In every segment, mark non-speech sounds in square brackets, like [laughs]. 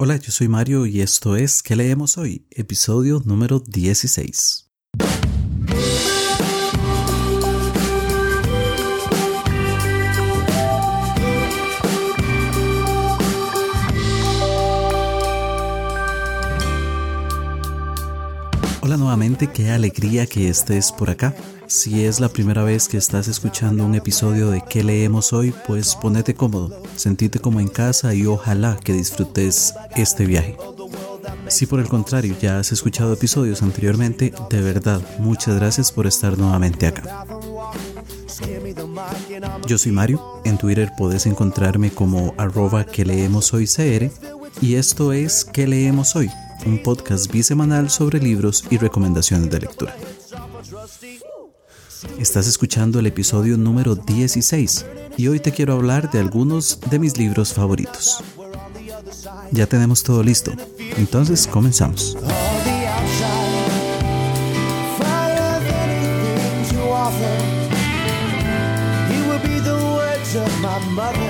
Hola, yo soy Mario y esto es ¿Qué leemos hoy? Episodio número 16. Hola nuevamente, qué alegría que estés por acá. Si es la primera vez que estás escuchando un episodio de ¿Qué leemos hoy? Pues ponete cómodo, sentite como en casa y ojalá que disfrutes este viaje. Si por el contrario ya has escuchado episodios anteriormente, de verdad, muchas gracias por estar nuevamente acá. Yo soy Mario, en Twitter puedes encontrarme como arroba que leemos hoy y esto es ¿Qué leemos hoy? Un podcast bisemanal sobre libros y recomendaciones de lectura. Estás escuchando el episodio número 16 y hoy te quiero hablar de algunos de mis libros favoritos. Ya tenemos todo listo, entonces comenzamos. ¿A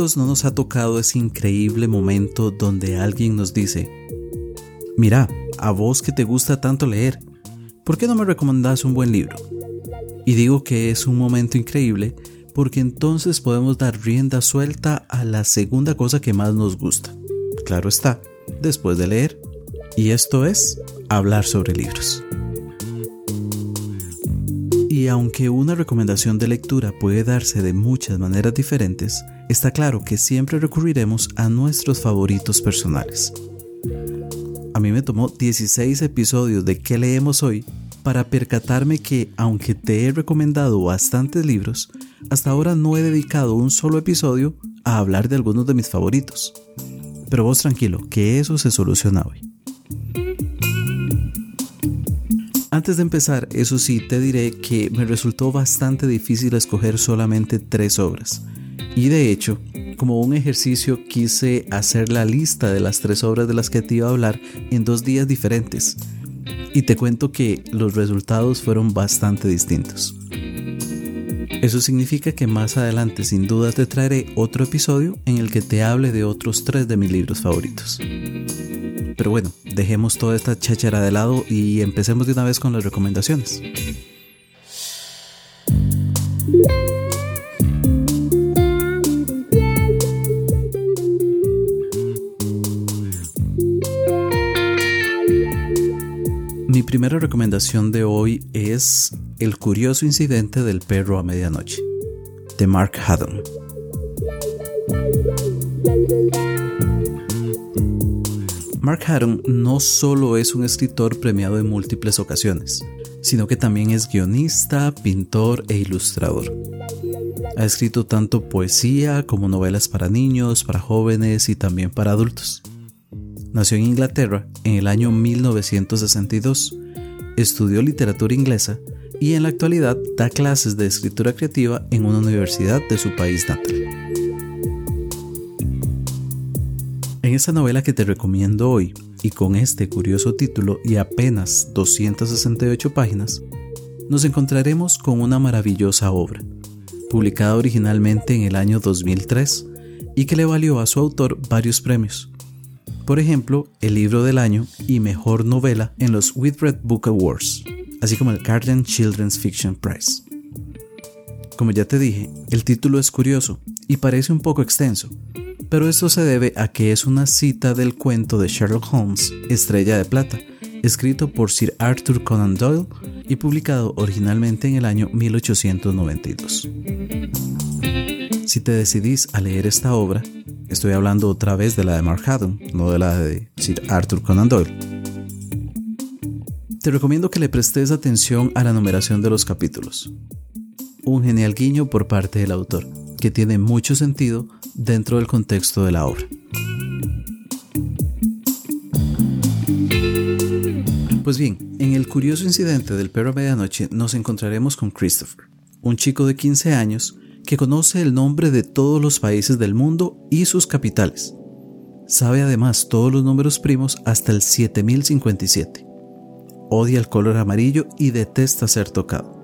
no nos ha tocado ese increíble momento donde alguien nos dice, mira, a vos que te gusta tanto leer, ¿por qué no me recomendás un buen libro? Y digo que es un momento increíble porque entonces podemos dar rienda suelta a la segunda cosa que más nos gusta. Claro está, después de leer. Y esto es hablar sobre libros. Y aunque una recomendación de lectura puede darse de muchas maneras diferentes, está claro que siempre recurriremos a nuestros favoritos personales. A mí me tomó 16 episodios de ¿Qué leemos hoy? para percatarme que, aunque te he recomendado bastantes libros, hasta ahora no he dedicado un solo episodio a hablar de algunos de mis favoritos. Pero vos tranquilo, que eso se soluciona hoy. Antes de empezar, eso sí, te diré que me resultó bastante difícil escoger solamente tres obras. Y de hecho, como un ejercicio quise hacer la lista de las tres obras de las que te iba a hablar en dos días diferentes. Y te cuento que los resultados fueron bastante distintos. Eso significa que más adelante sin duda te traeré otro episodio en el que te hable de otros tres de mis libros favoritos. Pero bueno, dejemos toda esta cháchara de lado y empecemos de una vez con las recomendaciones. Mi primera recomendación de hoy es El curioso incidente del perro a medianoche, de Mark Haddon. Mark Haddon no solo es un escritor premiado en múltiples ocasiones, sino que también es guionista, pintor e ilustrador. Ha escrito tanto poesía como novelas para niños, para jóvenes y también para adultos. Nació en Inglaterra en el año 1962, estudió literatura inglesa y en la actualidad da clases de escritura creativa en una universidad de su país natal. Esta novela que te recomiendo hoy, y con este curioso título y apenas 268 páginas, nos encontraremos con una maravillosa obra, publicada originalmente en el año 2003 y que le valió a su autor varios premios. Por ejemplo, el libro del año y mejor novela en los Whitbread Book Awards, así como el Guardian Children's Fiction Prize. Como ya te dije, el título es curioso y parece un poco extenso, pero esto se debe a que es una cita del cuento de Sherlock Holmes, Estrella de Plata, escrito por Sir Arthur Conan Doyle y publicado originalmente en el año 1892. Si te decidís a leer esta obra, estoy hablando otra vez de la de Mark Haddon, no de la de Sir Arthur Conan Doyle. Te recomiendo que le prestes atención a la numeración de los capítulos. Un genial guiño por parte del autor, que tiene mucho sentido dentro del contexto de la obra. Pues bien, en el curioso incidente del perro a medianoche nos encontraremos con Christopher, un chico de 15 años que conoce el nombre de todos los países del mundo y sus capitales. Sabe además todos los números primos hasta el 7057. Odia el color amarillo y detesta ser tocado.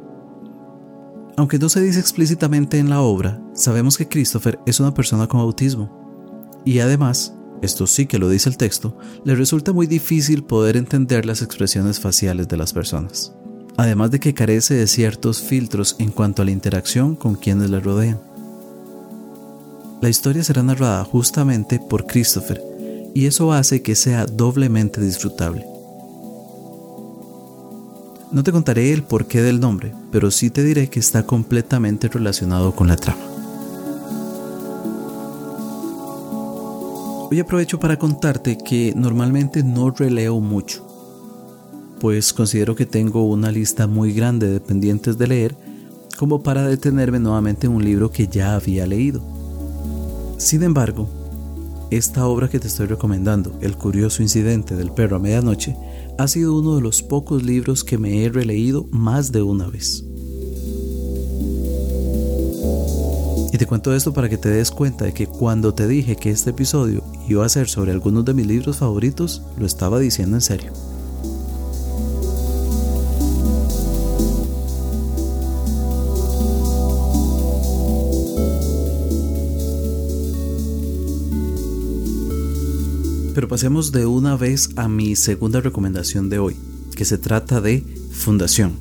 Aunque no se dice explícitamente en la obra, sabemos que Christopher es una persona con autismo. Y además, esto sí que lo dice el texto, le resulta muy difícil poder entender las expresiones faciales de las personas además de que carece de ciertos filtros en cuanto a la interacción con quienes le rodean. La historia será narrada justamente por Christopher y eso hace que sea doblemente disfrutable. No te contaré el porqué del nombre, pero sí te diré que está completamente relacionado con la trama. Hoy aprovecho para contarte que normalmente no releo mucho pues considero que tengo una lista muy grande de pendientes de leer como para detenerme nuevamente en un libro que ya había leído. Sin embargo, esta obra que te estoy recomendando, El curioso incidente del perro a medianoche, ha sido uno de los pocos libros que me he releído más de una vez. Y te cuento esto para que te des cuenta de que cuando te dije que este episodio iba a ser sobre algunos de mis libros favoritos, lo estaba diciendo en serio. Pero pasemos de una vez a mi segunda recomendación de hoy, que se trata de Fundación,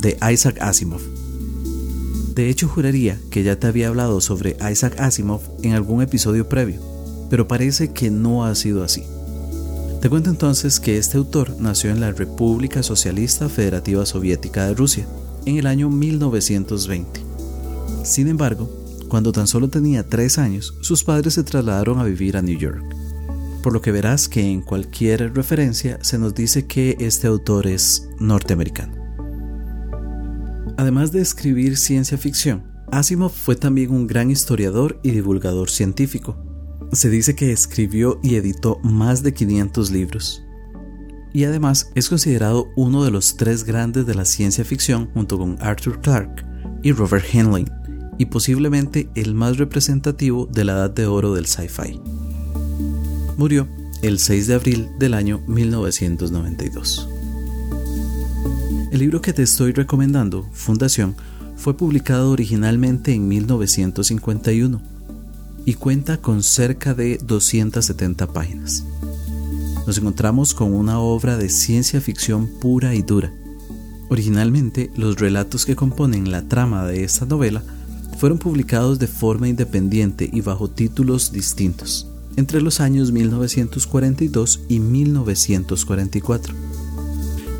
de Isaac Asimov. De hecho, juraría que ya te había hablado sobre Isaac Asimov en algún episodio previo, pero parece que no ha sido así. Te cuento entonces que este autor nació en la República Socialista Federativa Soviética de Rusia en el año 1920. Sin embargo, cuando tan solo tenía tres años, sus padres se trasladaron a vivir a New York por lo que verás que en cualquier referencia se nos dice que este autor es norteamericano. Además de escribir ciencia ficción, Asimov fue también un gran historiador y divulgador científico. Se dice que escribió y editó más de 500 libros. Y además es considerado uno de los tres grandes de la ciencia ficción junto con Arthur Clarke y Robert Heinlein, y posiblemente el más representativo de la edad de oro del sci-fi. Murió el 6 de abril del año 1992. El libro que te estoy recomendando, Fundación, fue publicado originalmente en 1951 y cuenta con cerca de 270 páginas. Nos encontramos con una obra de ciencia ficción pura y dura. Originalmente, los relatos que componen la trama de esta novela fueron publicados de forma independiente y bajo títulos distintos entre los años 1942 y 1944.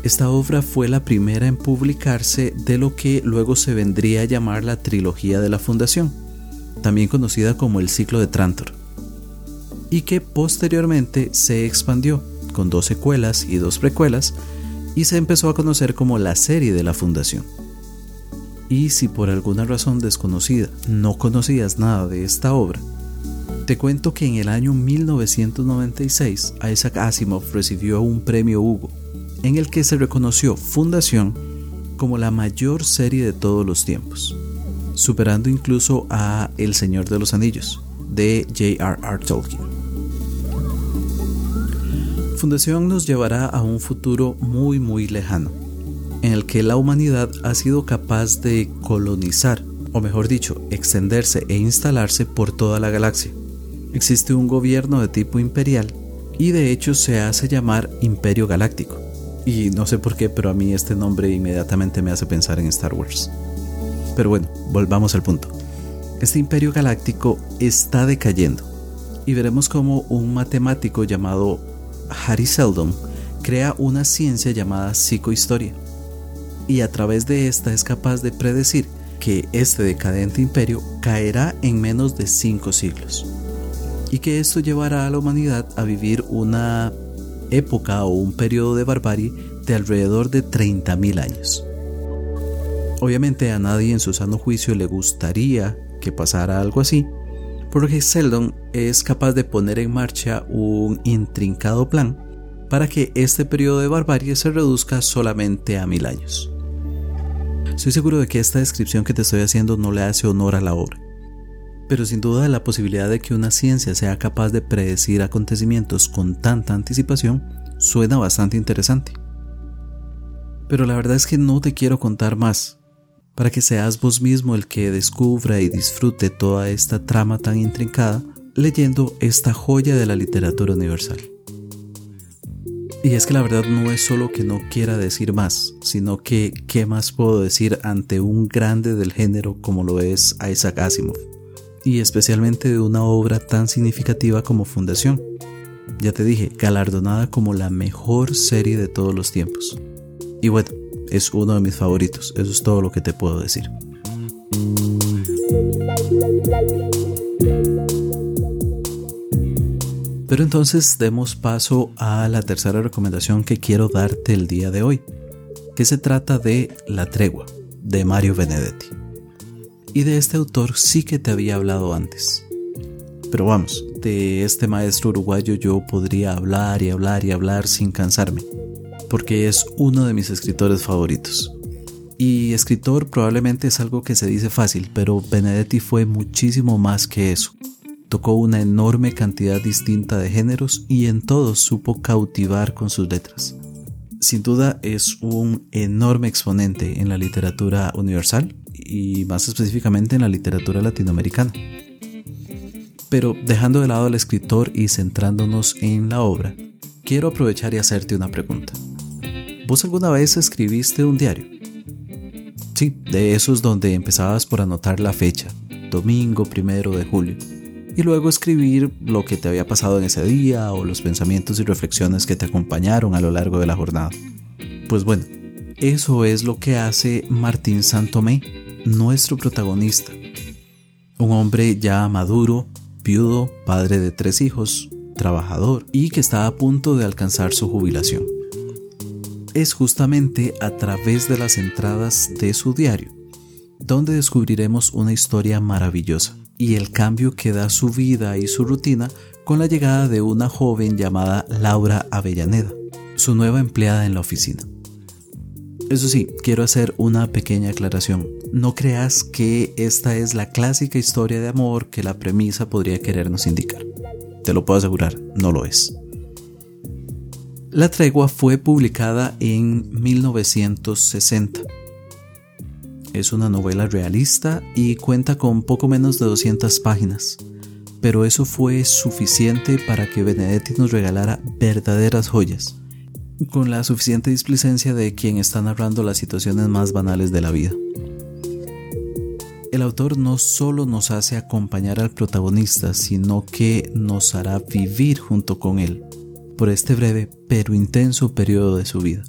Esta obra fue la primera en publicarse de lo que luego se vendría a llamar la trilogía de la Fundación, también conocida como el ciclo de Trantor, y que posteriormente se expandió con dos secuelas y dos precuelas y se empezó a conocer como la serie de la Fundación. Y si por alguna razón desconocida no conocías nada de esta obra, te cuento que en el año 1996 Isaac Asimov recibió un premio Hugo, en el que se reconoció Fundación como la mayor serie de todos los tiempos, superando incluso a El Señor de los Anillos, de J.R.R. Tolkien. Fundación nos llevará a un futuro muy muy lejano, en el que la humanidad ha sido capaz de colonizar, o mejor dicho, extenderse e instalarse por toda la galaxia existe un gobierno de tipo imperial y de hecho se hace llamar Imperio Galáctico. Y no sé por qué, pero a mí este nombre inmediatamente me hace pensar en Star Wars. Pero bueno, volvamos al punto. Este Imperio Galáctico está decayendo y veremos cómo un matemático llamado Harry Seldon crea una ciencia llamada psicohistoria y a través de esta es capaz de predecir que este decadente imperio caerá en menos de cinco siglos y que esto llevará a la humanidad a vivir una época o un periodo de barbarie de alrededor de 30.000 años. Obviamente a nadie en su sano juicio le gustaría que pasara algo así, porque Seldon es capaz de poner en marcha un intrincado plan para que este periodo de barbarie se reduzca solamente a mil años. Estoy seguro de que esta descripción que te estoy haciendo no le hace honor a la obra, pero sin duda la posibilidad de que una ciencia sea capaz de predecir acontecimientos con tanta anticipación suena bastante interesante. Pero la verdad es que no te quiero contar más, para que seas vos mismo el que descubra y disfrute toda esta trama tan intrincada leyendo esta joya de la literatura universal. Y es que la verdad no es solo que no quiera decir más, sino que qué más puedo decir ante un grande del género como lo es Isaac Asimov, y especialmente de una obra tan significativa como Fundación. Ya te dije, galardonada como la mejor serie de todos los tiempos. Y bueno, es uno de mis favoritos, eso es todo lo que te puedo decir. Pero entonces demos paso a la tercera recomendación que quiero darte el día de hoy, que se trata de La tregua, de Mario Benedetti. Y de este autor sí que te había hablado antes. Pero vamos, de este maestro uruguayo yo podría hablar y hablar y hablar sin cansarme porque es uno de mis escritores favoritos. Y escritor probablemente es algo que se dice fácil, pero Benedetti fue muchísimo más que eso. Tocó una enorme cantidad distinta de géneros y en todos supo cautivar con sus letras. Sin duda es un enorme exponente en la literatura universal y más específicamente en la literatura latinoamericana. Pero dejando de lado al escritor y centrándonos en la obra, quiero aprovechar y hacerte una pregunta. ¿Vos alguna vez escribiste un diario? Sí, de esos donde empezabas por anotar la fecha, domingo primero de julio, y luego escribir lo que te había pasado en ese día o los pensamientos y reflexiones que te acompañaron a lo largo de la jornada. Pues bueno, eso es lo que hace Martín Santomé, nuestro protagonista. Un hombre ya maduro, viudo, padre de tres hijos, trabajador y que está a punto de alcanzar su jubilación es justamente a través de las entradas de su diario, donde descubriremos una historia maravillosa y el cambio que da su vida y su rutina con la llegada de una joven llamada Laura Avellaneda, su nueva empleada en la oficina. Eso sí, quiero hacer una pequeña aclaración. No creas que esta es la clásica historia de amor que la premisa podría querernos indicar. Te lo puedo asegurar, no lo es. La tregua fue publicada en 1960. Es una novela realista y cuenta con poco menos de 200 páginas, pero eso fue suficiente para que Benedetti nos regalara verdaderas joyas, con la suficiente displicencia de quien está narrando las situaciones más banales de la vida. El autor no solo nos hace acompañar al protagonista, sino que nos hará vivir junto con él por este breve pero intenso periodo de su vida,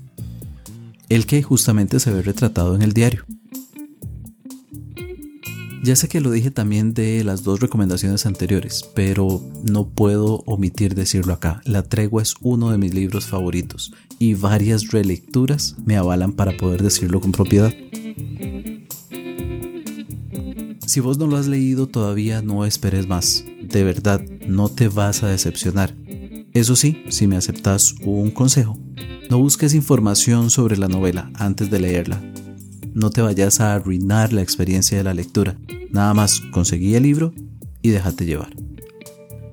el que justamente se ve retratado en el diario. Ya sé que lo dije también de las dos recomendaciones anteriores, pero no puedo omitir decirlo acá. La tregua es uno de mis libros favoritos y varias relecturas me avalan para poder decirlo con propiedad. Si vos no lo has leído todavía, no esperes más. De verdad, no te vas a decepcionar. Eso sí, si me aceptas un consejo, no busques información sobre la novela antes de leerla. No te vayas a arruinar la experiencia de la lectura. Nada más conseguí el libro y déjate llevar.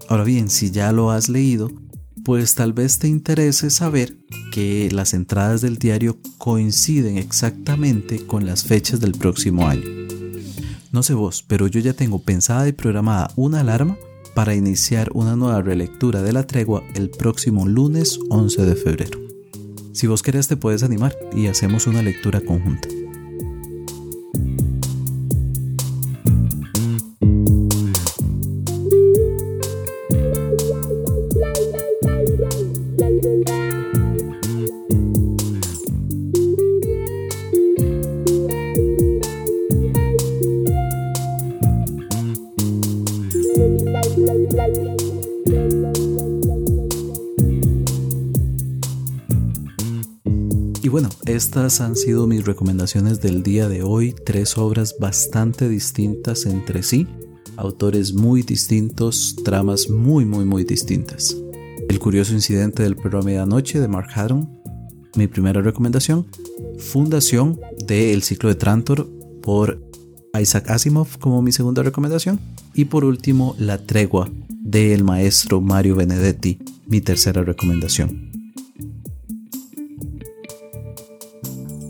Ahora bien, si ya lo has leído, pues tal vez te interese saber que las entradas del diario coinciden exactamente con las fechas del próximo año. No sé vos, pero yo ya tengo pensada y programada una alarma para iniciar una nueva relectura de la tregua el próximo lunes 11 de febrero. Si vos querés te puedes animar y hacemos una lectura conjunta. Han sido mis recomendaciones del día de hoy, tres obras bastante distintas entre sí, autores muy distintos, tramas muy muy muy distintas. El curioso incidente del perro a medianoche de Mark Haddon, mi primera recomendación. Fundación de El ciclo de Trantor por Isaac Asimov como mi segunda recomendación. Y por último, La tregua del maestro Mario Benedetti, mi tercera recomendación.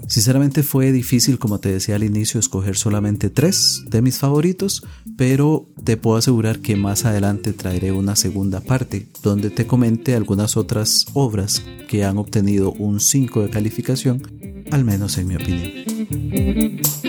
Sinceramente fue difícil, como te decía al inicio, escoger solamente tres de mis favoritos, pero te puedo asegurar que más adelante traeré una segunda parte donde te comente algunas otras obras que han obtenido un 5 de calificación, al menos en mi opinión.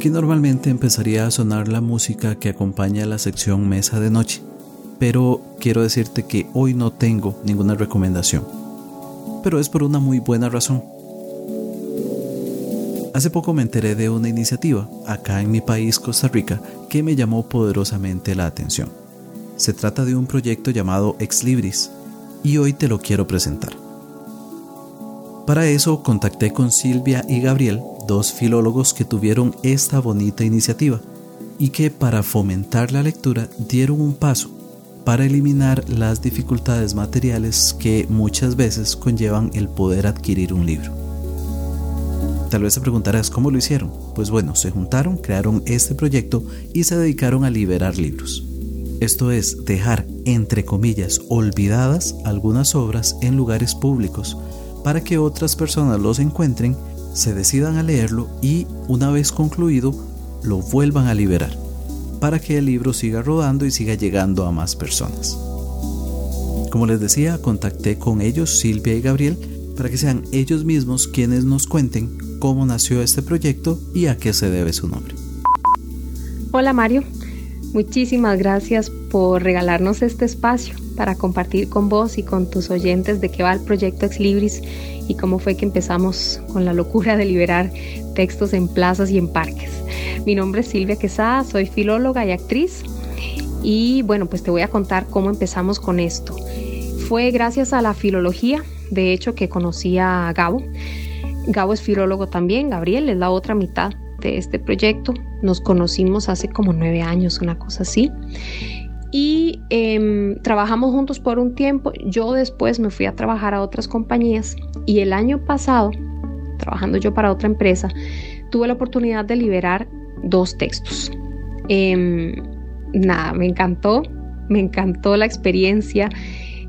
Aquí normalmente empezaría a sonar la música que acompaña la sección Mesa de Noche, pero quiero decirte que hoy no tengo ninguna recomendación. Pero es por una muy buena razón. Hace poco me enteré de una iniciativa, acá en mi país, Costa Rica, que me llamó poderosamente la atención. Se trata de un proyecto llamado Ex Libris, y hoy te lo quiero presentar. Para eso contacté con Silvia y Gabriel, dos filólogos que tuvieron esta bonita iniciativa y que para fomentar la lectura dieron un paso para eliminar las dificultades materiales que muchas veces conllevan el poder adquirir un libro. Tal vez te preguntarás cómo lo hicieron. Pues bueno, se juntaron, crearon este proyecto y se dedicaron a liberar libros. Esto es dejar, entre comillas, olvidadas algunas obras en lugares públicos para que otras personas los encuentren, se decidan a leerlo y, una vez concluido, lo vuelvan a liberar, para que el libro siga rodando y siga llegando a más personas. Como les decía, contacté con ellos, Silvia y Gabriel, para que sean ellos mismos quienes nos cuenten cómo nació este proyecto y a qué se debe su nombre. Hola Mario, muchísimas gracias por regalarnos este espacio para compartir con vos y con tus oyentes de qué va el proyecto Ex Libris y cómo fue que empezamos con la locura de liberar textos en plazas y en parques. Mi nombre es Silvia Quesada, soy filóloga y actriz y bueno, pues te voy a contar cómo empezamos con esto. Fue gracias a la filología, de hecho, que conocí a Gabo. Gabo es filólogo también, Gabriel es la otra mitad de este proyecto. Nos conocimos hace como nueve años, una cosa así y em, trabajamos juntos por un tiempo. Yo después me fui a trabajar a otras compañías y el año pasado, trabajando yo para otra empresa, tuve la oportunidad de liberar dos textos. Em, nada, me encantó, me encantó la experiencia.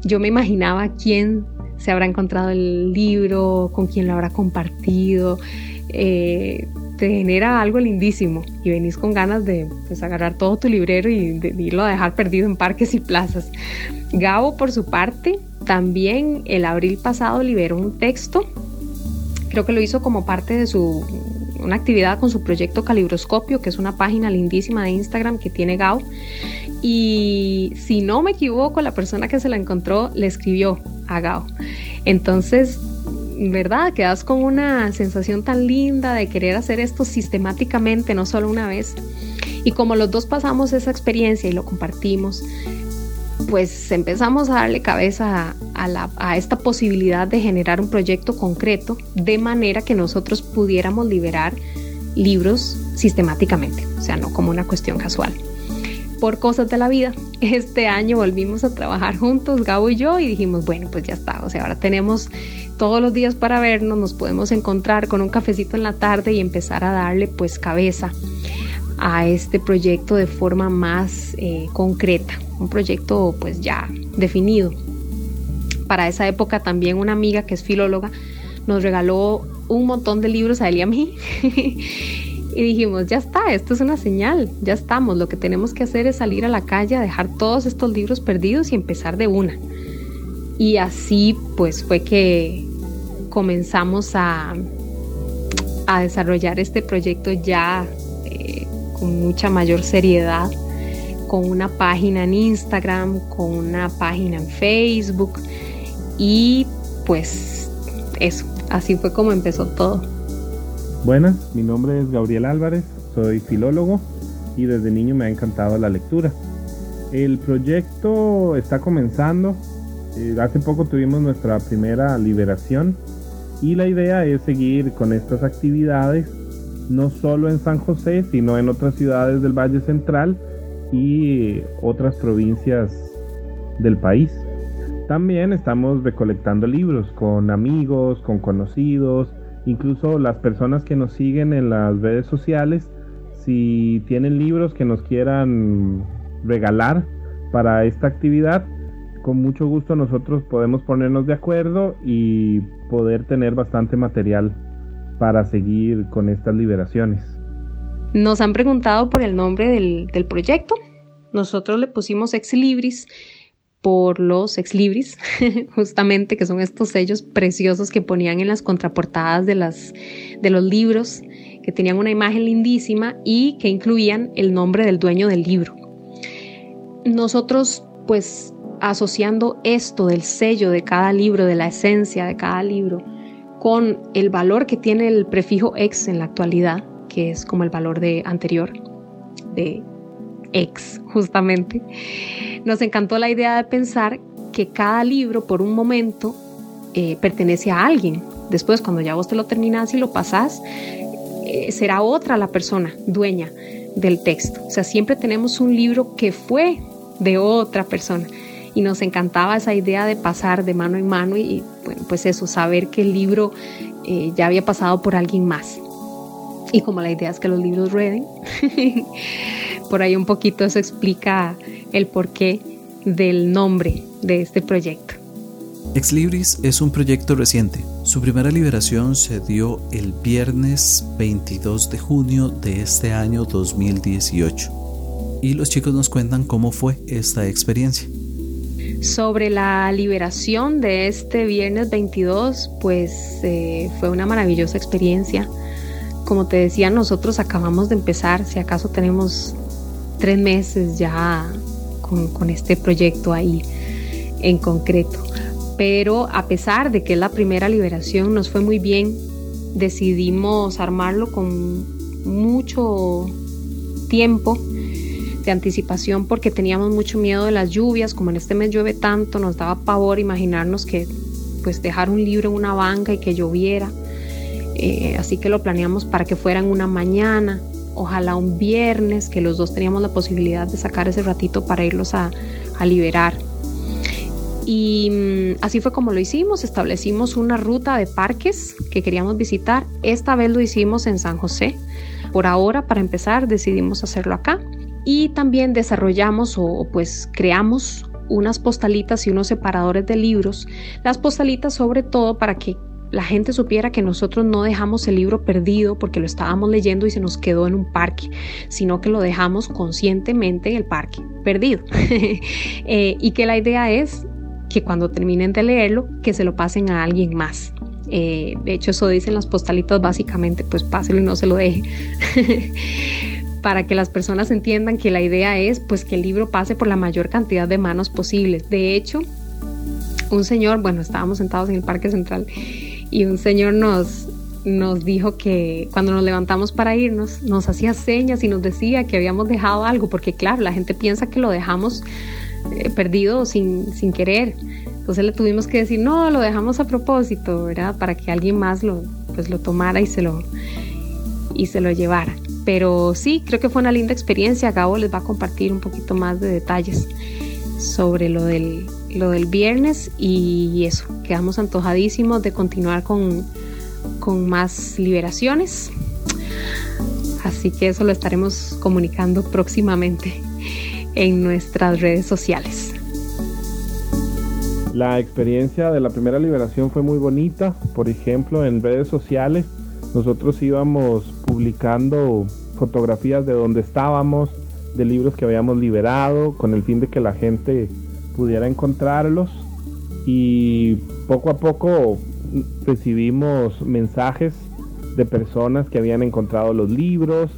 Yo me imaginaba quién se habrá encontrado el libro, con quién lo habrá compartido. Eh, te genera algo lindísimo y venís con ganas de pues, agarrar todo tu librero y de, irlo a dejar perdido en parques y plazas. Gabo, por su parte, también el abril pasado liberó un texto. Creo que lo hizo como parte de su una actividad con su proyecto Calibroscopio, que es una página lindísima de Instagram que tiene Gabo. Y si no me equivoco, la persona que se la encontró le escribió a Gao. Entonces, ¿verdad? Quedas con una sensación tan linda de querer hacer esto sistemáticamente, no solo una vez. Y como los dos pasamos esa experiencia y lo compartimos, pues empezamos a darle cabeza a, esta posibilidad de generar un proyecto concreto de manera que nosotros pudiéramos liberar libros sistemáticamente, o sea, no como una cuestión casual. Por cosas de la vida, [laughs] este año volvimos a trabajar juntos, Gabo y yo, y dijimos, bueno, pues ya está, o sea, ahora tenemos todos los días para vernos, nos podemos encontrar con un cafecito en la tarde y empezar a darle pues cabeza a este proyecto de forma más eh, concreta, un proyecto pues ya definido. Para esa época también una amiga que es filóloga nos regaló un montón de libros a él y a mí. [laughs] y dijimos, ya está, esto es una señal, ya estamos, lo que tenemos que hacer es salir a la calle a dejar todos estos libros perdidos y empezar de una. Y así pues fue que comenzamos a, a desarrollar este proyecto ya eh, con mucha mayor seriedad, con una página en Instagram, con una página en Facebook y pues eso, así fue como empezó todo. Buenas, mi nombre es Gabriel Álvarez, soy filólogo y desde niño me ha encantado la lectura. El proyecto está comenzando, eh, hace poco tuvimos nuestra primera liberación y la idea es seguir con estas actividades no solo en San José, sino en otras ciudades del Valle Central y otras provincias del país. También estamos recolectando libros con amigos, con conocidos, incluso las personas que nos siguen en las redes sociales, si tienen libros que nos quieran regalar para esta actividad, con mucho gusto nosotros podemos ponernos de acuerdo y poder tener bastante material para seguir con estas liberaciones. Nos han preguntado por el nombre del, del proyecto. Nosotros le pusimos Ex Libris por los ex libris, [laughs] justamente que son estos sellos preciosos que ponían en las contraportadas de, las, de los libros, que tenían una imagen lindísima y que incluían el nombre del dueño del libro. Nosotros, pues, asociando esto del sello de cada libro, de la esencia de cada libro, con el valor que tiene el prefijo ex en la actualidad, que es como el valor de anterior, de ex, justamente, nos encantó la idea de pensar que cada libro por un momento eh, pertenece a alguien. Después, cuando ya vos te lo terminás y lo pasás, eh, será otra la persona dueña del texto. O sea, siempre tenemos un libro que fue de otra persona. Y nos encantaba esa idea de pasar de mano en mano y, bueno, pues eso, saber que el libro eh, ya había pasado por alguien más. Y como la idea es que los libros rueden, [laughs] por ahí un poquito eso explica el porqué del nombre de este proyecto. Ex Libris es un proyecto reciente. Su primera liberación se dio el viernes 22 de junio de este año 2018. Y los chicos nos cuentan cómo fue esta experiencia. Sobre la liberación de este viernes 22, pues eh, fue una maravillosa experiencia. Como te decía, nosotros acabamos de empezar, si acaso tenemos tres meses ya con, este proyecto ahí en concreto. Pero a pesar de que es la primera liberación, nos fue muy bien. Decidimos armarlo con mucho tiempo de anticipación porque teníamos mucho miedo de las lluvias, como en este mes llueve tanto, nos daba pavor imaginarnos que pues dejar un libro en una banca y que lloviera. Eh, así que lo planeamos para que fuera en una mañana ojalá un viernes, que los dos teníamos la posibilidad de sacar ese ratito para irlos a, liberar. Y mm, así fue como lo hicimos, establecimos una ruta de parques que queríamos visitar. Esta vez lo hicimos en San José. Por ahora, para empezar, decidimos hacerlo acá. Y también desarrollamos o pues creamos unas postalitas y unos separadores de libros. Las postalitas sobre todo para que la gente supiera que nosotros no dejamos el libro perdido porque lo estábamos leyendo y se nos quedó en un parque, sino que lo dejamos conscientemente en el parque, perdido. [laughs] Eh, y que la idea es que cuando terminen de leerlo, que se lo pasen a alguien más. Eh, de hecho, eso dicen las postalitas básicamente, pues páselo y no se lo deje. [laughs] para que las personas entiendan que la idea es pues que el libro pase por la mayor cantidad de manos posibles. De hecho, un señor, bueno, estábamos sentados en el Parque Central y un señor nos, nos dijo que cuando nos levantamos para irnos, nos hacía señas y nos decía que habíamos dejado algo, porque claro, la gente piensa que lo dejamos eh, perdido sin, sin querer. Entonces le tuvimos que decir, no, lo dejamos a propósito, ¿verdad? Para que alguien más lo, pues, lo tomara y se lo, y se lo llevara. Pero sí, creo que fue una linda experiencia. Gabo les va a compartir un poquito más de detalles sobre lo del lo del viernes y eso, quedamos antojadísimos de continuar con, con más liberaciones. Así que eso lo estaremos comunicando próximamente en nuestras redes sociales. La experiencia de la primera liberación fue muy bonita. Por ejemplo, en redes sociales nosotros íbamos publicando fotografías de donde estábamos, de libros que habíamos liberado, con el fin de que la gente pudiera encontrarlos. Y poco a poco recibimos mensajes de personas que habían encontrado los libros,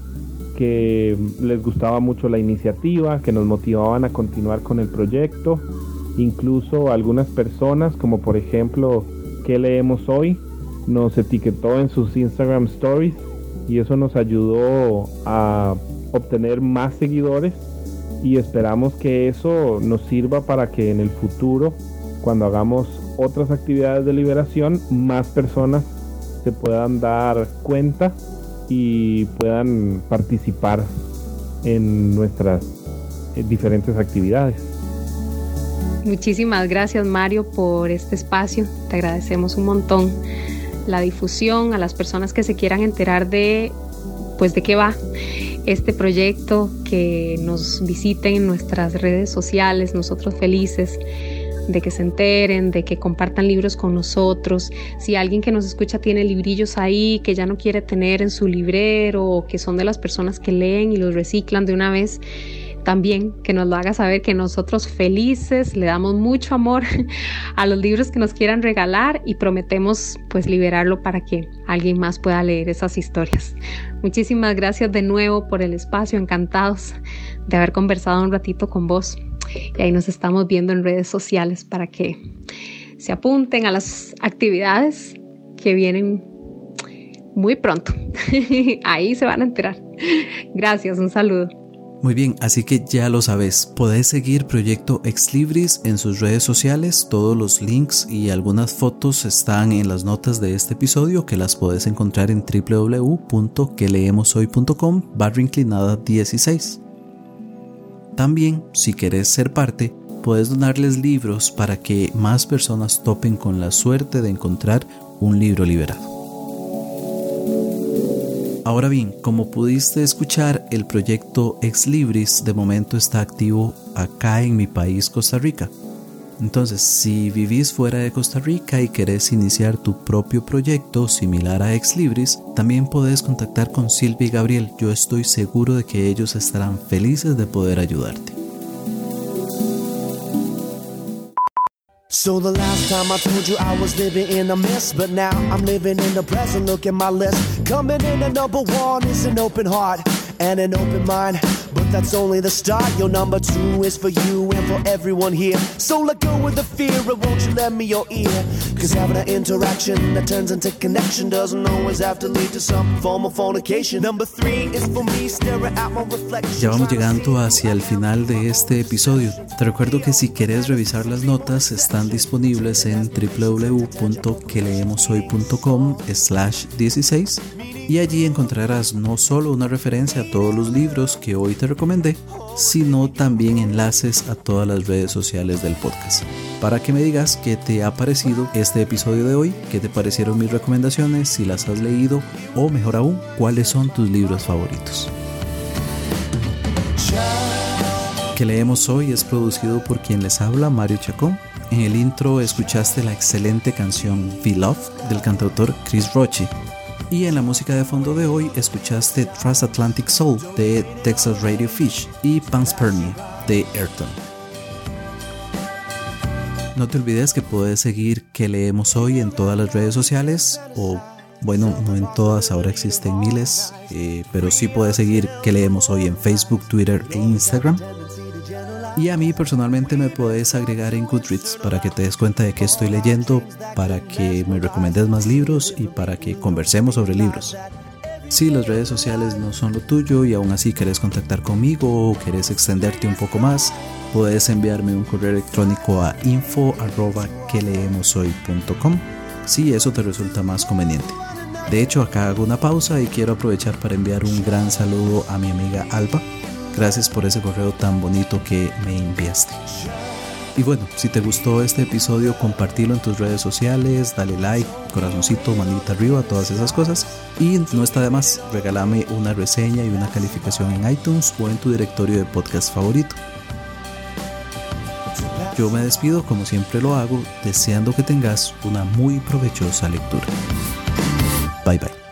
que les gustaba mucho la iniciativa, que nos motivaban a continuar con el proyecto. Incluso algunas personas, como por ejemplo, ¿qué leemos hoy? Nos etiquetó en sus Instagram stories y eso nos ayudó a obtener más seguidores y esperamos que eso nos sirva para que en el futuro, cuando hagamos otras actividades de liberación, más personas se puedan dar cuenta y puedan participar en nuestras diferentes actividades. Muchísimas gracias Mario por este espacio, te agradecemos un montón la difusión a las personas que se quieran enterar de pues de qué va este proyecto, que nos visiten en nuestras redes sociales, nosotros felices de que se enteren, de que compartan libros con nosotros. Si alguien que nos escucha tiene librillos ahí que ya no quiere tener en su librero o que son de las personas que leen y los reciclan de una vez, también que nos lo haga saber que nosotros felices le damos mucho amor [laughs] a los libros que nos quieran regalar y prometemos pues liberarlo para que alguien más pueda leer esas historias. Muchísimas gracias de nuevo por el espacio, encantados de haber conversado un ratito con vos. Y ahí nos estamos viendo en redes sociales para que se apunten a las actividades que vienen muy pronto. [laughs] ahí se van a enterar. Gracias, un saludo. Muy bien, así que ya lo sabes, podés seguir Proyecto Ex Libris en sus redes sociales, todos los links y algunas fotos están en las notas de este episodio que las podés encontrar en www.queleemoshoy.com barra inclinada 16. También, si querés ser parte, puedes donarles libros para que más personas topen con la suerte de encontrar un libro liberado. Ahora bien, como pudiste escuchar, el proyecto Ex Libris de momento está activo acá en mi país, Costa Rica. Entonces, si vivís fuera de Costa Rica y querés iniciar tu propio proyecto similar a Ex Libris, también podés contactar con Silvia y Gabriel. Yo estoy seguro de que ellos estarán felices de poder ayudarte. So the last time I told you I was living in a mess, but now I'm living in the present. Look at my list. Coming in at number one is an open heart and an open mind. But that's only the start. Your number two is for you and for everyone here. So let go of the fear and won't you lend me your ear? Cause having an interaction that turns into connection doesn't always have to lead to some form of fornication. Number three is for me staring at my reflection. Ya vamos llegando hacia el final de este episodio. Te recuerdo que si quieres revisar las notas están disponibles en www.queleemoshoy.com slash 16 y allí encontrarás no solo una referencia a todos los libros que hoy te recomendé, sino también enlaces a todas las redes sociales del podcast. Para que me digas qué te ha parecido este episodio de hoy, qué te parecieron mis recomendaciones, si las has leído o mejor aún, cuáles son tus libros favoritos. Que leemos hoy es producido por quien les habla, Mario Chacón. En el intro escuchaste la excelente canción Be Love del cantautor Chris Roche y en la música de fondo de hoy escuchaste Transatlantic Soul de Texas Radio Fish y Panspermia de Ayrton. No te olvides que puedes seguir que leemos hoy en todas las redes sociales o bueno, no en todas, ahora existen miles, eh, pero sí puedes seguir que leemos hoy en Facebook, Twitter e Instagram. Y a mí personalmente me puedes agregar en Goodreads para que te des cuenta de que estoy leyendo, para que me recomiendes más libros y para que conversemos sobre libros. Si las redes sociales no son lo tuyo y aún así querés contactar conmigo o querés extenderte un poco más, puedes enviarme un correo electrónico a info si eso te resulta más conveniente. De hecho, acá hago una pausa y quiero aprovechar para enviar un gran saludo a mi amiga Alba, Gracias por ese correo tan bonito que me enviaste. Y bueno, si te gustó este episodio, compartilo en tus redes sociales, dale like, corazoncito, manita arriba, todas esas cosas. Y no está de más, regálame una reseña y una calificación en iTunes o en tu directorio de podcast favorito. Yo me despido como siempre lo hago, deseando que tengas una muy provechosa lectura. Bye bye.